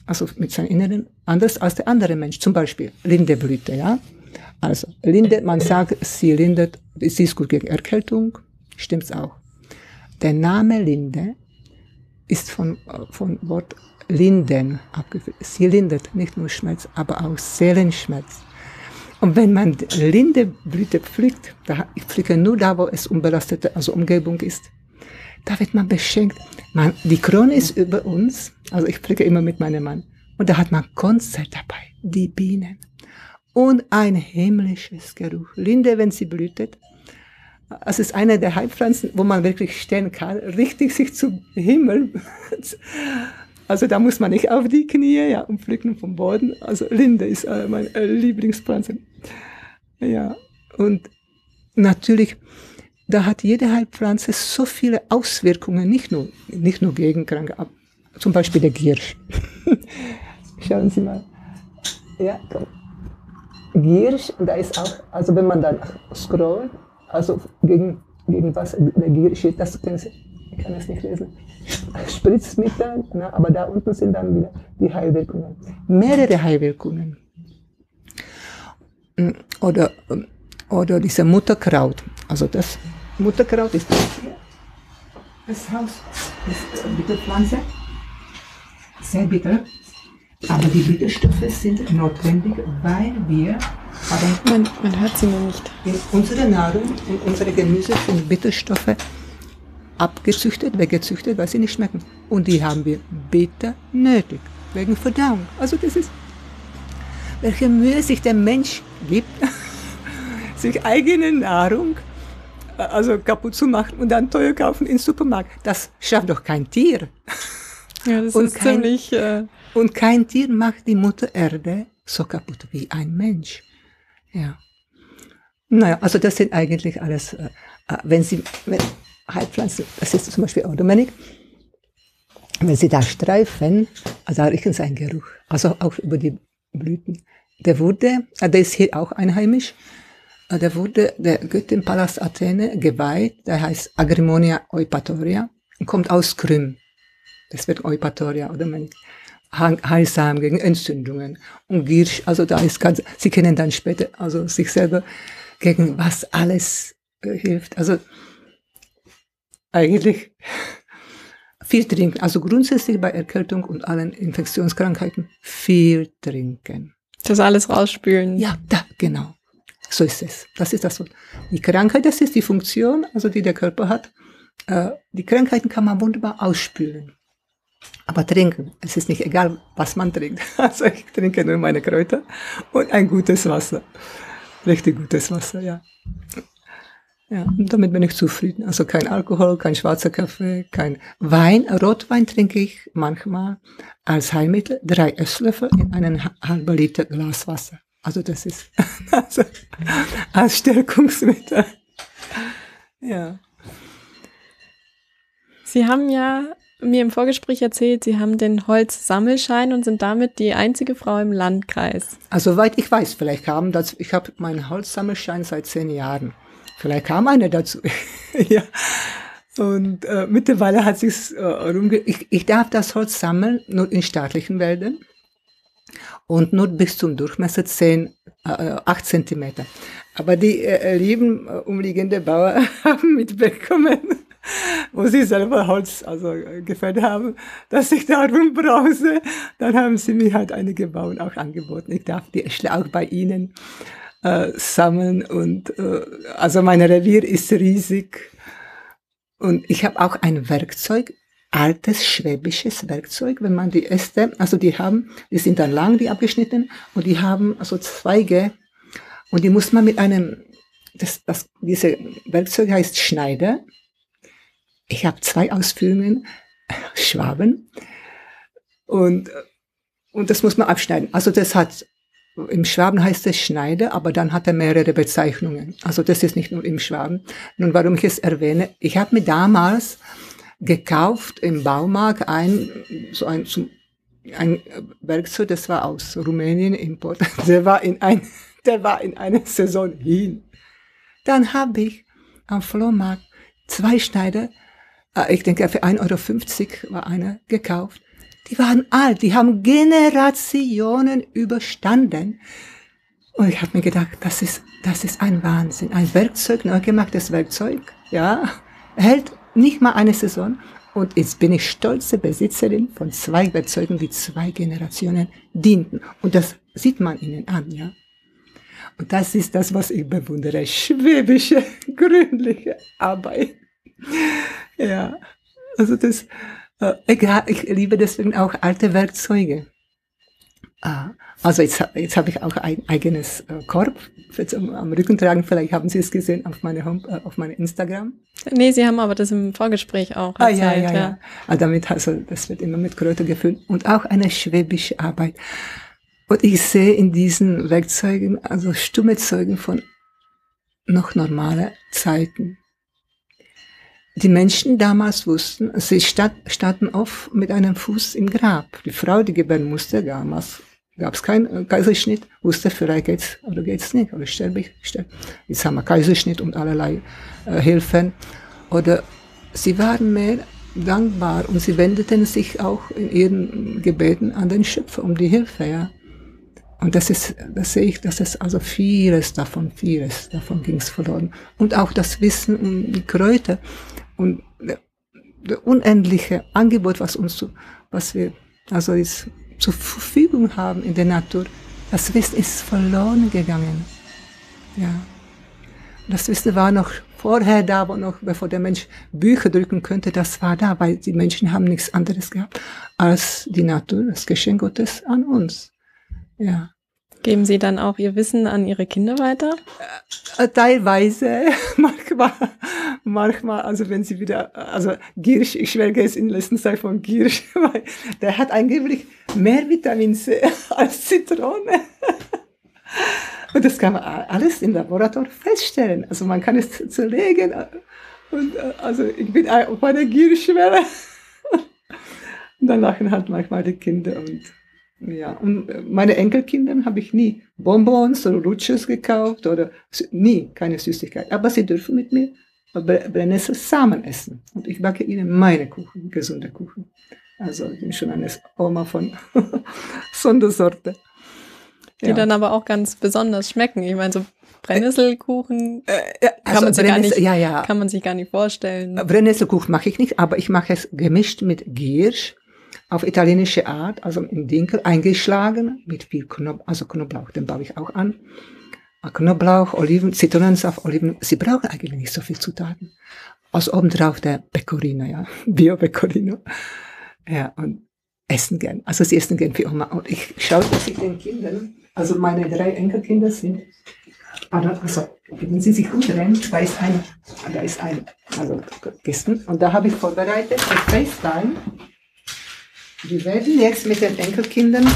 also mit seinem Inneren anders als der andere Mensch. Zum Beispiel Lindeblüte, ja. Also Linde, man sagt, sie lindert, sie ist gut gegen Erkältung, stimmt's auch. Der Name Linde ist von, von Wort linden abgeführt. Sie lindert nicht nur Schmerz, aber auch Seelenschmerz. Und wenn man Lindeblüte pflückt, da, ich pflücke nur da, wo es unbelastete, also Umgebung ist, da wird man beschenkt. Man, die Krone ist über uns, also ich pflücke immer mit meinem Mann. Und da hat man Konzert dabei, die Bienen. Und ein himmlisches Geruch. Linde, wenn sie blühtet, es ist eine der Heilpflanzen, wo man wirklich stehen kann, richtig sich zum Himmel. Also da muss man nicht auf die Knie, ja, und pflücken vom Boden. Also Linde ist äh, meine äh, Lieblingspflanze. Ja, und natürlich, da hat jede Heilpflanze so viele Auswirkungen, nicht nur, nicht nur gegen Kranke, zum Beispiel der Giersch. Schauen Sie mal. Ja, komm. Giersch, da ist auch, also wenn man dann scrollt, also gegen, gegen was der Gier steht, das können Sie, ich kann es nicht lesen. Spritzmittel, na, aber da unten sind dann wieder die Heilwirkungen. Mehrere Heilwirkungen. Mm, oder ähm, Oder diese Mutterkraut. Also das Mutterkraut ist das hier. Das Haus ist Bitterpflanze. Sehr bitter. Aber die Bitterstoffe sind notwendig, weil wir haben Man, man hört sie nur nicht. in unsere Nahrung und unsere Gemüse sind Bitterstoffe abgezüchtet, weggezüchtet, weil sie nicht schmecken. Und die haben wir bitter nötig, wegen Verdauung. Also das ist, welche Mühe sich der Mensch gibt, sich eigene Nahrung äh, also kaputt zu machen und dann teuer kaufen im Supermarkt. Das schafft doch kein Tier. Ja, das Und ist kein- ziemlich. Äh, Und kein Tier macht die Mutter Erde so kaputt wie ein Mensch. Ja. Naja, also das sind eigentlich alles, äh, äh, wenn Sie, wenn Heilpflanzen, das ist zum Beispiel Automanik, wenn Sie da streifen, also riechen Sie einen Geruch, also auch über die Blüten. Der wurde, äh, der ist hier auch einheimisch, äh, der wurde der Göttin Pallas Athene geweiht, der heißt Agrimonia Eupatoria, und kommt aus Krym. Das wird Eupatoria oder man heilsam gegen Entzündungen und Giersch, also da ist ganz, Sie kennen dann später also sich selber gegen was alles äh, hilft. Also eigentlich viel trinken. Also grundsätzlich bei Erkältung und allen Infektionskrankheiten viel trinken. das alles rausspülen. Ja, da, genau. So ist es. Das ist das. Die Krankheit, das ist die Funktion, also die der Körper hat. Äh, die Krankheiten kann man wunderbar ausspülen. Aber trinken, es ist nicht egal, was man trinkt. Also ich trinke nur meine Kräuter und ein gutes Wasser. Richtig gutes Wasser, ja. Ja, damit bin ich zufrieden. Also kein Alkohol, kein schwarzer Kaffee, kein Wein. Rotwein trinke ich manchmal als Heilmittel drei Esslöffel in einen ha- halben Liter Glas Wasser. Also das ist also als Stärkungsmittel. Ja. Sie haben ja mir im Vorgespräch erzählt, Sie haben den Holzsammelschein und sind damit die einzige Frau im Landkreis. Also soweit ich weiß, vielleicht kam das, ich habe meinen Holzsammelschein seit zehn Jahren. Vielleicht kam einer dazu. ja. Und äh, mittlerweile hat sich äh, rumge ich, ich darf das Holz sammeln nur in staatlichen Wäldern und nur bis zum Durchmesser 10, äh, 8 Zentimeter. Aber die äh, lieben äh, umliegende Bauern haben mitbekommen, wo sie selber Holz also äh, gefällt haben, dass ich darum brause. Dann haben sie mir halt einige Bauern auch angeboten. Ich darf die auch bei ihnen äh, sammeln und äh, also mein Revier ist riesig und ich habe auch ein Werkzeug, altes schwäbisches Werkzeug, wenn man die Äste, also die haben, die sind dann lang, die abgeschnitten und die haben also Zweige und die muss man mit einem, das, das, diese Werkzeug heißt Schneider. Ich habe zwei Ausführungen, Schwaben und und das muss man abschneiden. Also das hat im Schwaben heißt es Schneider, aber dann hat er mehrere Bezeichnungen. Also das ist nicht nur im Schwaben. Nun, warum ich es erwähne, ich habe mir damals gekauft im Baumarkt ein, so ein, zum- ein Werkzeug, das war aus Rumänien Import. Der war in ein, der war in einer Saison hin. Dann habe ich am Flohmarkt zwei Schneider, äh, ich denke für 1,50 Euro war einer gekauft. Die waren alt, die haben Generationen überstanden. Und ich habe mir gedacht, das ist, das ist ein Wahnsinn. Ein Werkzeug, neu gemachtes Werkzeug, ja, hält nicht mal eine Saison. Und jetzt bin ich stolze Besitzerin von zwei Werkzeugen, die zwei Generationen dienten. Und das sieht man ihnen an, ja. Und das ist das, was ich bewundere. Schwäbische, gründliche Arbeit. Ja, also das, egal, ich liebe deswegen auch alte Werkzeuge. Ah, also jetzt, jetzt habe ich auch ein eigenes äh, Korb für zum, am Rücken tragen. Vielleicht haben Sie es gesehen auf meiner Home, äh, auf meinem Instagram. Nee, Sie haben aber das im Vorgespräch auch Ah, erzählt. ja, ja, ja. Ah, damit, also, das wird immer mit Kräuter gefüllt. Und auch eine schwäbische Arbeit. Und ich sehe in diesen Werkzeugen, also stumme Zeugen von noch normale Zeiten. Die Menschen damals wussten, sie sta- standen oft mit einem Fuß im Grab. Die Frau, die gebären musste, damals gab es keinen äh, Kaiserschnitt, wusste, vielleicht geht's oder geht's nicht, oder sterbe ich, sterbe. Jetzt haben wir Kaiserschnitt und allerlei äh, Hilfen. Oder sie waren mehr dankbar und sie wendeten sich auch in ihren Gebeten an den Schöpfer um die Hilfe, ja. Und das ist, das sehe ich, dass es also vieles davon, vieles davon ging es verloren. Und auch das Wissen um die Kräuter und der, der unendliche Angebot, was uns, was wir, also ist, zur Verfügung haben in der Natur, das Wissen ist verloren gegangen. Ja. Das Wissen war noch vorher da, wo noch, bevor der Mensch Bücher drücken könnte, das war da, weil die Menschen haben nichts anderes gehabt als die Natur, das Geschenk Gottes an uns. Ja. Geben Sie dann auch Ihr Wissen an Ihre Kinder weiter? Äh, teilweise, manchmal, manchmal, also wenn Sie wieder, also Giersch, ich schwelge es in letzter Zeit von Giersch, weil der hat angeblich mehr Vitamin C als Zitrone. Und das kann man alles im Laborator feststellen. Also man kann es zerlegen. Und äh, also ich bin auf einer Gierschwelle. Und dann lachen halt manchmal die Kinder und ja, und meine Enkelkinder habe ich nie Bonbons oder Rutsches gekauft oder nie keine Süßigkeit. Aber sie dürfen mit mir Brennnesselsamen essen. Und ich backe ihnen meine Kuchen, gesunde Kuchen. Also ich bin schon eine Oma von Sondersorte. Die ja. dann aber auch ganz besonders schmecken. Ich meine, so Brennnesselkuchen äh, äh, also kann, man sich gar nicht, ja, ja. kann man sich gar nicht vorstellen. Brennnesselkuchen mache ich nicht, aber ich mache es gemischt mit Giersch auf italienische Art, also in Dinkel eingeschlagen, mit viel Knoblauch, also Knoblauch, den baue ich auch an. Knoblauch, Oliven, Zitronensaft, Oliven, sie brauchen eigentlich nicht so viel Zutaten. Aus obendrauf der Pecorino, ja, Bio-Pecorino. Ja, und essen gern. Also sie essen gern wie Oma. Und ich schaue, dass ich den Kindern, also meine drei Enkelkinder sind, also, wenn Sie sich umdrehen, da ist ein, da ist ein, also gestern, und da habe ich vorbereitet, FaceTime, die werden jetzt mit den Enkelkindern,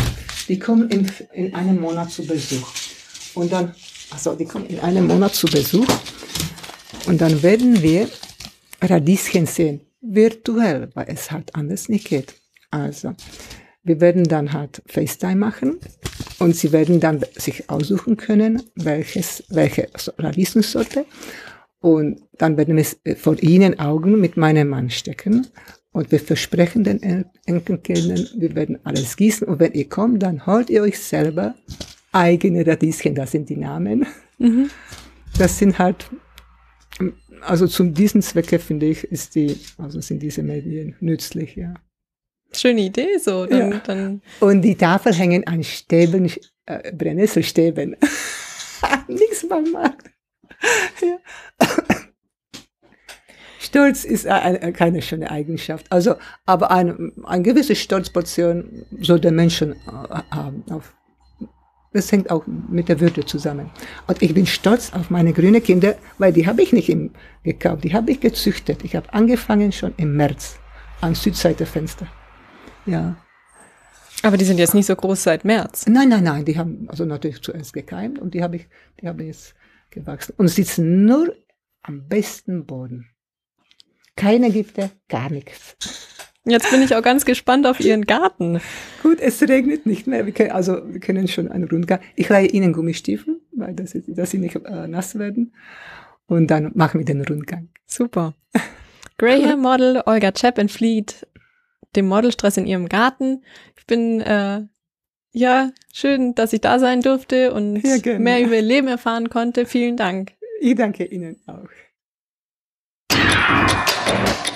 die kommen in, in einem Monat zu Besuch. Und dann, also die kommen in einem Monat zu Besuch. Und dann werden wir Radieschen sehen. Virtuell, weil es halt anders nicht geht. Also, wir werden dann halt FaceTime machen und sie werden dann sich aussuchen können, welches, welche Radieschensorte. Und dann werden wir vor ihnen Augen mit meinem Mann stecken und wir versprechen den Enkelkindern, wir werden alles gießen. Und wenn ihr kommt, dann holt ihr euch selber eigene Radieschen. Das sind die Namen. Mhm. Das sind halt, also zu diesen Zwecke finde ich, ist die, also sind diese Medien nützlich, ja. Schöne Idee, so. Dann, ja. dann Und die Tafel hängen an Stäben, äh, Brennnesselstäben. Nichts beim Markt. ja. Stolz ist eine, keine schöne Eigenschaft. Also, aber eine, eine gewisse Stolzportion soll der Menschen äh, haben. Auf, das hängt auch mit der Würde zusammen. Und ich bin stolz auf meine grünen Kinder, weil die habe ich nicht im, gekauft, die habe ich gezüchtet. Ich habe angefangen schon im März an Südseitefenster. Ja. Aber die sind jetzt nicht so groß seit März. Nein, nein, nein, die haben also natürlich zuerst gekeimt und die habe ich, die habe jetzt gewachsen und sitzen nur am besten Boden. Keine Gifte, gar nichts. Jetzt bin ich auch ganz gespannt auf Ihren Garten. Gut, es regnet nicht mehr. Wir können, also wir können schon einen Rundgang. Ich leihe Ihnen Gummistiefel, weil das ist, dass Sie nicht äh, nass werden. Und dann machen wir den Rundgang. Super. Graham Model Olga Chap entflieht dem Modelstress in ihrem Garten. Ich bin äh, ja schön, dass ich da sein durfte und ja, mehr über ihr Leben erfahren konnte. Vielen Dank. Ich danke Ihnen auch. Thank you.